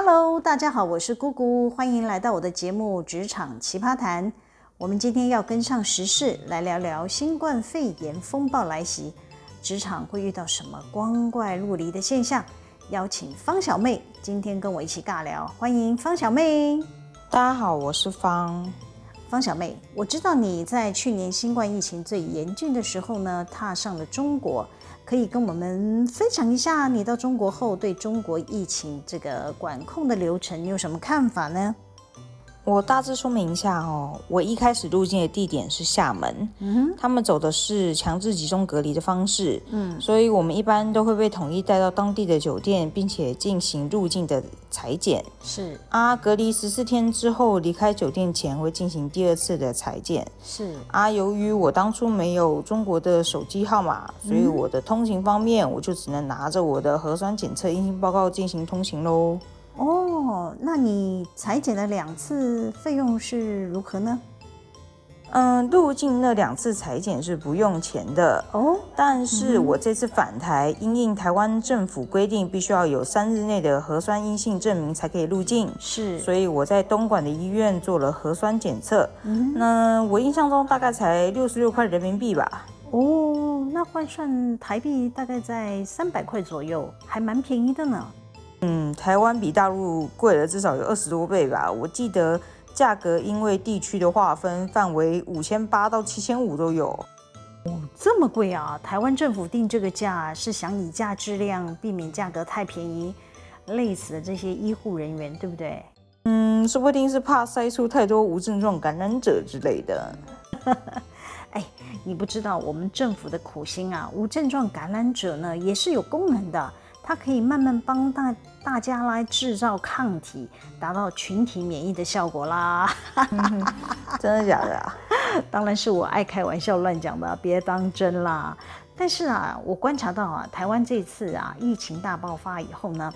Hello，大家好，我是姑姑，欢迎来到我的节目《职场奇葩谈》。我们今天要跟上时事，来聊聊新冠肺炎风暴来袭，职场会遇到什么光怪陆离的现象？邀请方小妹今天跟我一起尬聊，欢迎方小妹。大家好，我是方。方小妹，我知道你在去年新冠疫情最严峻的时候呢，踏上了中国，可以跟我们分享一下你到中国后对中国疫情这个管控的流程，你有什么看法呢？我大致说明一下哦，我一开始入境的地点是厦门，他们走的是强制集中隔离的方式，嗯，所以我们一般都会被统一带到当地的酒店，并且进行入境的裁剪，是。啊，隔离十四天之后离开酒店前会进行第二次的裁剪，是。啊，由于我当初没有中国的手机号码，所以我的通行方面我就只能拿着我的核酸检测阴性报告进行通行喽。哦，那你裁剪了两次，费用是如何呢？嗯，入境那两次裁剪是不用钱的哦，但是我这次返台，因应台湾政府规定，必须要有三日内的核酸阴性证明才可以入境，是，所以我在东莞的医院做了核酸检测，嗯，那我印象中大概才六十六块人民币吧。哦，那换算台币大概在三百块左右，还蛮便宜的呢。嗯，台湾比大陆贵了至少有二十多倍吧。我记得价格因为地区的划分范围，五千八到七千五都有。哦，这么贵啊！台湾政府定这个价是想以价质量，避免价格太便宜，累死了这些医护人员，对不对？嗯，说不定是怕筛出太多无症状感染者之类的。哎，你不知道我们政府的苦心啊！无症状感染者呢，也是有功能的。它可以慢慢帮大大家来制造抗体，达到群体免疫的效果啦。真的假的啊？当然是我爱开玩笑乱讲的，别当真啦。但是啊，我观察到啊，台湾这次啊疫情大爆发以后呢，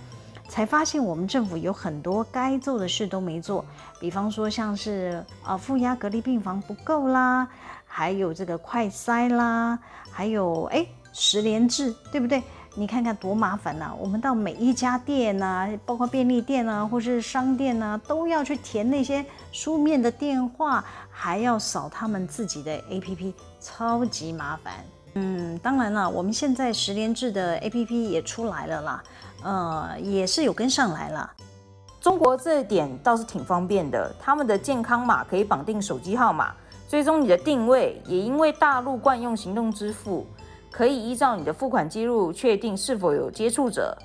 才发现我们政府有很多该做的事都没做。比方说像是啊负压隔离病房不够啦，还有这个快筛啦，还有哎十连制，对不对？你看看多麻烦呐、我们到每一家店呐、包括便利店啊，或是商店呐、啊，都要去填那些书面的电话，还要扫他们自己的 APP，超级麻烦。嗯，当然了，我们现在十连制的 APP 也出来了啦，呃，也是有跟上来了。中国这点倒是挺方便的，他们的健康码可以绑定手机号码，追踪你的定位，也因为大陆惯用行动支付。可以依照你的付款记录确定是否有接触者，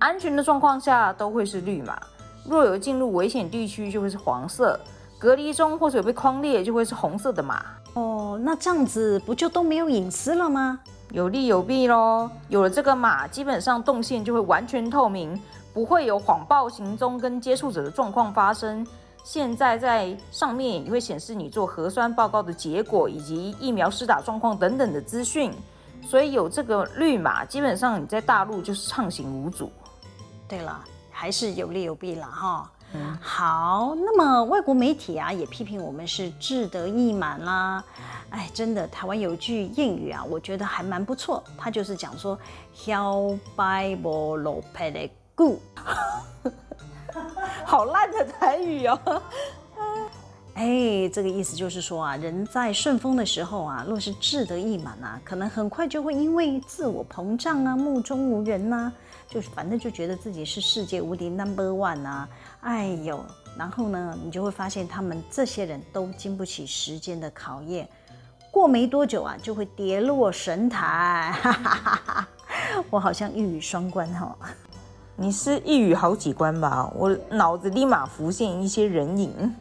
安全的状况下都会是绿码，若有进入危险地区就会是黄色，隔离中或者有被框列就会是红色的码。哦，那这样子不就都没有隐私了吗？有利有弊咯，有了这个码，基本上动线就会完全透明，不会有谎报行踪跟接触者的状况发生。现在在上面也会显示你做核酸报告的结果以及疫苗施打状况等等的资讯。所以有这个绿码，基本上你在大陆就是畅行无阻。对了，还是有利有弊了哈。嗯，好，那么外国媒体啊也批评我们是志得意满啦。哎，真的，台湾有一句谚语啊，我觉得还蛮不错，它就是讲说“小白无落魄的久”，好烂的台语哦。哎，这个意思就是说啊，人在顺风的时候啊，若是志得意满啊，可能很快就会因为自我膨胀啊，目中无人呐、啊，就是反正就觉得自己是世界无敌 number one 啊，哎呦，然后呢，你就会发现他们这些人都经不起时间的考验，过没多久啊，就会跌落神坛。哈哈哈哈，我好像一语双关哈、哦，你是一语好几关吧？我脑子立马浮现一些人影。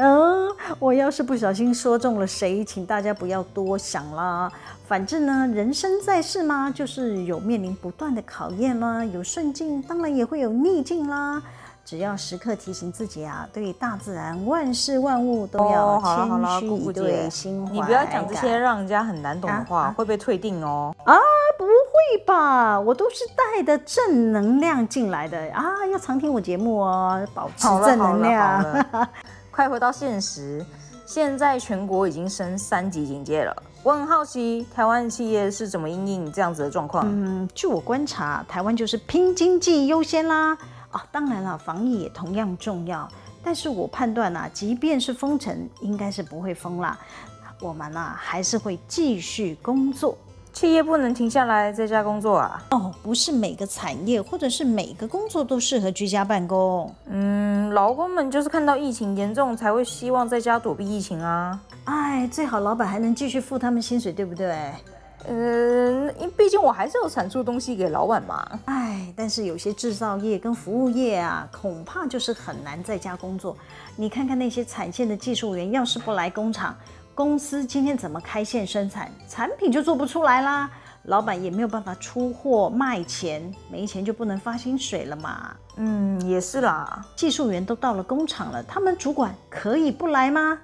嗯，我要是不小心说中了谁，请大家不要多想啦。反正呢，人生在世嘛，就是有面临不断的考验啦，有顺境，当然也会有逆境啦。只要时刻提醒自己啊，对大自然万事万物都要谦虚以对心怀。你不要讲这些让人家很难懂的话，啊、会被退订哦。啊，不会吧？我都是带的正能量进来的啊，要常听我节目哦，保持正能量。快回到现实，现在全国已经升三级警戒了。我很好奇，台湾企业是怎么应应这样子的状况？嗯，据我观察，台湾就是拼经济优先啦。啊，当然了，防疫也同样重要。但是我判断啊，即便是封城，应该是不会封啦。我们呢，还是会继续工作。企业不能停下来在家工作啊？哦，不是每个产业或者是每个工作都适合居家办公。嗯，劳工们就是看到疫情严重，才会希望在家躲避疫情啊。哎，最好老板还能继续付他们薪水，对不对？嗯，因毕竟我还是有产出东西给老板嘛。哎，但是有些制造业跟服务业啊，恐怕就是很难在家工作。你看看那些产线的技术员，要是不来工厂，公司今天怎么开线生产，产品就做不出来啦。老板也没有办法出货卖钱，没钱就不能发薪水了嘛。嗯，也是啦。技术员都到了工厂了，他们主管可以不来吗？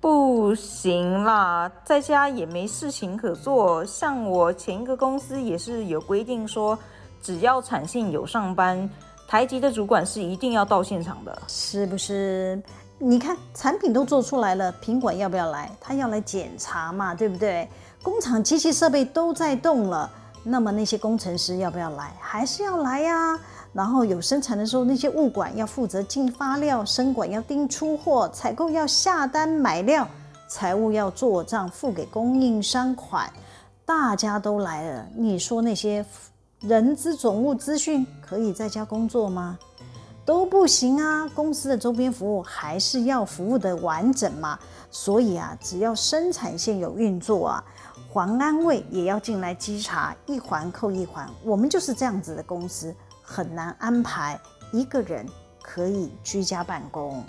不行啦，在家也没事情可做。像我前一个公司也是有规定说，只要产线有上班，台籍的主管是一定要到现场的，是不是？你看产品都做出来了，品管要不要来？他要来检查嘛，对不对？工厂机器设备都在动了，那么那些工程师要不要来？还是要来呀。然后有生产的时候，那些物管要负责进发料，生管要盯出货，采购要下单买料，财务要做账付给供应商款，大家都来了，你说那些人资总务资讯可以在家工作吗？都不行啊！公司的周边服务还是要服务的完整嘛。所以啊，只要生产线有运作啊，环安卫也要进来稽查，一环扣一环。我们就是这样子的公司。很难安排一个人可以居家办公。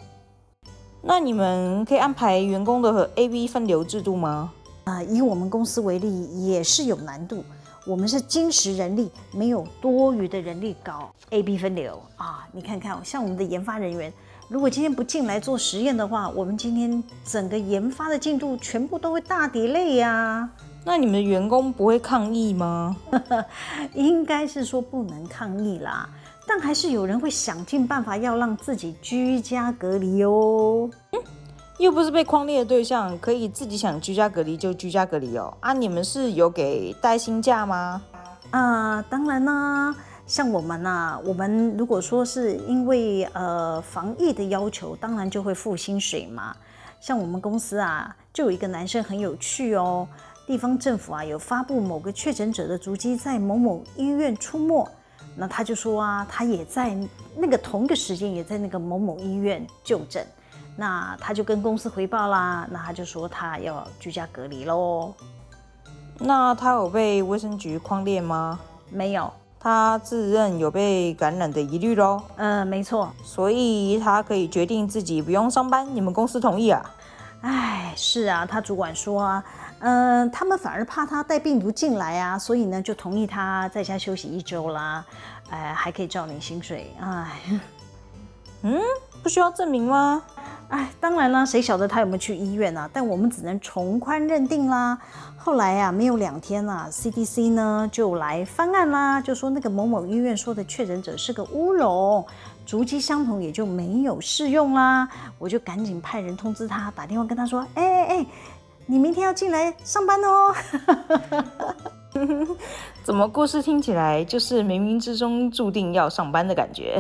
那你们可以安排员工的 AB 分流制度吗？啊、呃，以我们公司为例，也是有难度。我们是精实人力，没有多余的人力搞 AB 分流啊。你看看，像我们的研发人员，如果今天不进来做实验的话，我们今天整个研发的进度全部都会大 delay 呀。那你们的员工不会抗议吗？应该是说不能抗议啦，但还是有人会想尽办法要让自己居家隔离哦。嗯，又不是被框列的对象，可以自己想居家隔离就居家隔离哦。啊，你们是有给带薪假吗？啊，当然啦，像我们呐，我们如果说是因为呃防疫的要求，当然就会付薪水嘛。像我们公司啊，就有一个男生很有趣哦。地方政府啊，有发布某个确诊者的足迹在某某医院出没，那他就说啊，他也在那个同一个时间也在那个某某医院就诊，那他就跟公司回报啦，那他就说他要居家隔离喽。那他有被卫生局框列吗？没有，他自认有被感染的疑虑喽。嗯，没错，所以他可以决定自己不用上班，你们公司同意啊？哎，是啊，他主管说啊。嗯、呃，他们反而怕他带病毒进来啊，所以呢就同意他在家休息一周啦，呃，还可以照领薪水。哎，嗯，不需要证明吗？哎，当然啦，谁晓得他有没有去医院啊？但我们只能从宽认定啦。后来呀、啊，没有两天啊，CDC 呢就来翻案啦，就说那个某某医院说的确诊者是个乌龙，足迹相同也就没有适用啦。我就赶紧派人通知他，打电话跟他说，哎哎哎。你明天要进来上班哦？怎么故事听起来就是冥冥之中注定要上班的感觉？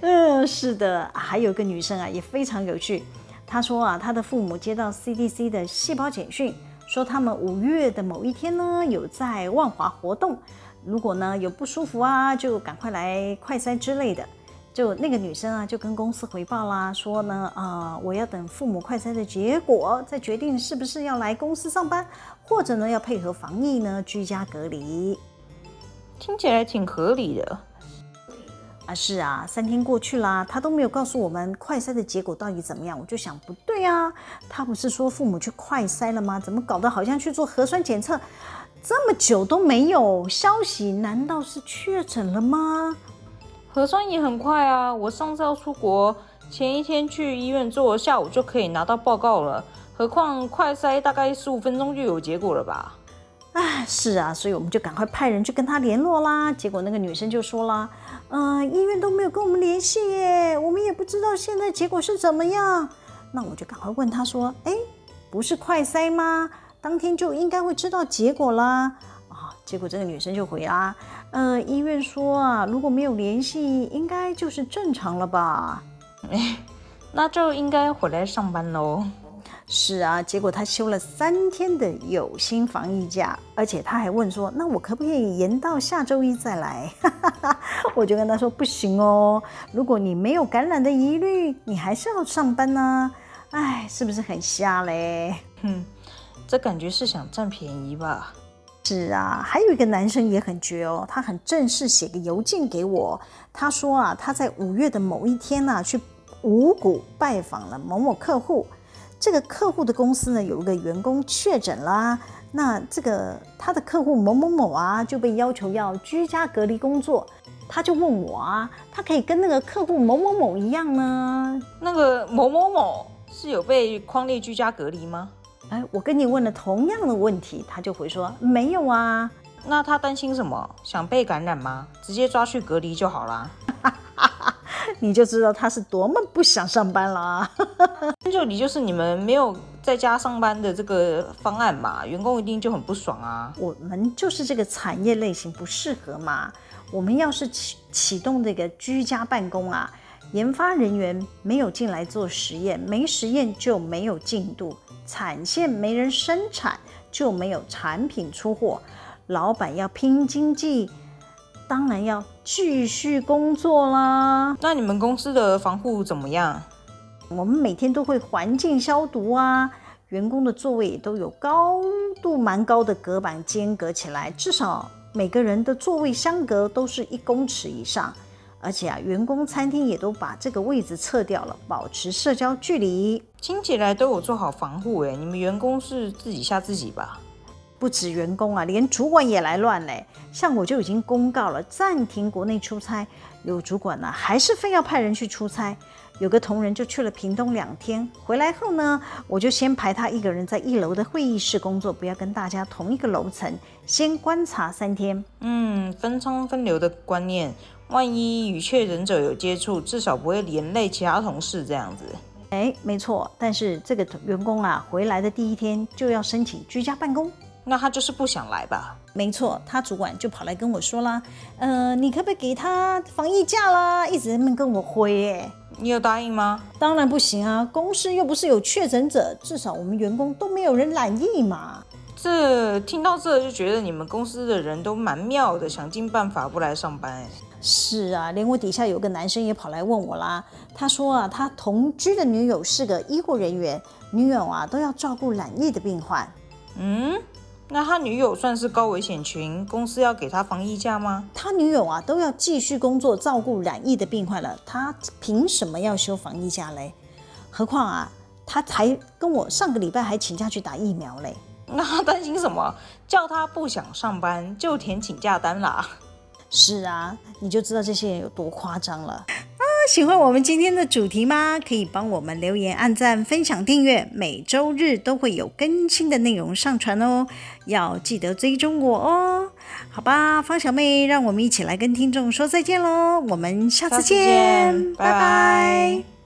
嗯，是的，还有个女生啊，也非常有趣。她说啊，她的父母接到 CDC 的细胞简讯，说他们五月的某一天呢，有在万华活动，如果呢有不舒服啊，就赶快来快筛之类的。就那个女生啊，就跟公司回报啦，说呢，啊、我要等父母快筛的结果，再决定是不是要来公司上班，或者呢要配合防疫呢居家隔离。听起来挺合理的。啊，是啊，三天过去啦，他都没有告诉我们快筛的结果到底怎么样。我就想，不对啊，他不是说父母去快筛了吗？怎么搞得好像去做核酸检测，这么久都没有消息？难道是确诊了吗？核酸也很快啊！我上次要出国，前一天去医院做，下午就可以拿到报告了。何况快筛大概十五分钟就有结果了吧？啊，是啊，所以我们就赶快派人去跟他联络啦。结果那个女生就说啦：“嗯、医院都没有跟我们联系耶，我们也不知道现在结果是怎么样。”那我就赶快问他说：“哎，不是快塞吗？当天就应该会知道结果啦。”啊，结果这个女生就回啦。呃，医院说啊，如果没有联系，应该就是正常了吧？哎，那就应该回来上班喽。是啊，结果他休了三天的有薪防疫假，而且他还问说：“那我可不可以延到下周一再来？” 我就跟他说：“不行哦，如果你没有感染的疑虑，你还是要上班呢、啊。”哎，是不是很瞎嘞？哼，这感觉是想占便宜吧？是啊，还有一个男生也很绝哦，他很正式写个邮件给我，他说啊，他在五月的某一天呢、啊，去五股拜访了某某客户。这个客户的公司呢，有一个员工确诊啦，那这个他的客户某某某啊，就被要求要居家隔离工作。他就问我啊，他可以跟那个客户某某某一样呢？那个某某某是有被框列居家隔离吗？哎，我跟你问了同样的问题，他就回说没有啊。那他担心什么？想被感染吗？直接抓去隔离就好啦。你就知道他是多么不想上班了啊！就你就是你们没有在家上班的这个方案嘛，员工一定就很不爽啊。我们就是这个产业类型不适合嘛。我们要是启启动这个居家办公啊，研发人员没有进来做实验，没实验就没有进度，产线没人生产就没有产品出货，老板要拼经济。当然要继续工作啦。那你们公司的防护怎么样？我们每天都会环境消毒啊，员工的座位也都有高度蛮高的隔板间隔起来，至少每个人的座位相隔都是一公尺以上。而且啊，员工餐厅也都把这个位置撤掉了，保持社交距离。听起来都有做好防护诶，你们员工是自己吓自己吧？不止员工啊，连主管也来乱嘞。像我就已经公告了暂停国内出差，有主管呢，还是非要派人去出差。有个同仁就去了屏东两天，回来后呢，我就先排他一个人在一楼的会议室工作，不要跟大家同一个楼层，先观察三天。嗯，分仓分流的观念，万一与确诊者有接触，至少不会连累其他同事这样子。哎，没错。但是这个员工啊，回来的第一天就要申请居家办公。那他就是不想来吧？没错，他主管就跑来跟我说啦，呃，你可不可以给他防疫假啦？一直在那边跟我挥，哎，你有答应吗？当然不行啊，公司又不是有确诊者，至少我们员工都没有人染疫嘛。这听到这就觉得你们公司的人都蛮妙的，想尽办法不来上班。是啊，连我底下有个男生也跑来问我啦，他说啊，他同居的女友是个医护人员，女友啊都要照顾染疫的病患。嗯。那他女友算是高危险群，公司要给他防疫假吗？他女友啊都要继续工作照顾染疫的病患了，他凭什么要休防疫假嘞？何况啊，他才跟我上个礼拜还请假去打疫苗嘞。那他担心什么？叫他不想上班就填请假单啦。是啊，你就知道这些人有多夸张了。喜欢我们今天的主题吗？可以帮我们留言、按赞、分享、订阅，每周日都会有更新的内容上传哦。要记得追踪我哦。好吧，方小妹，让我们一起来跟听众说再见喽。我们下次见，次见，拜拜。拜拜。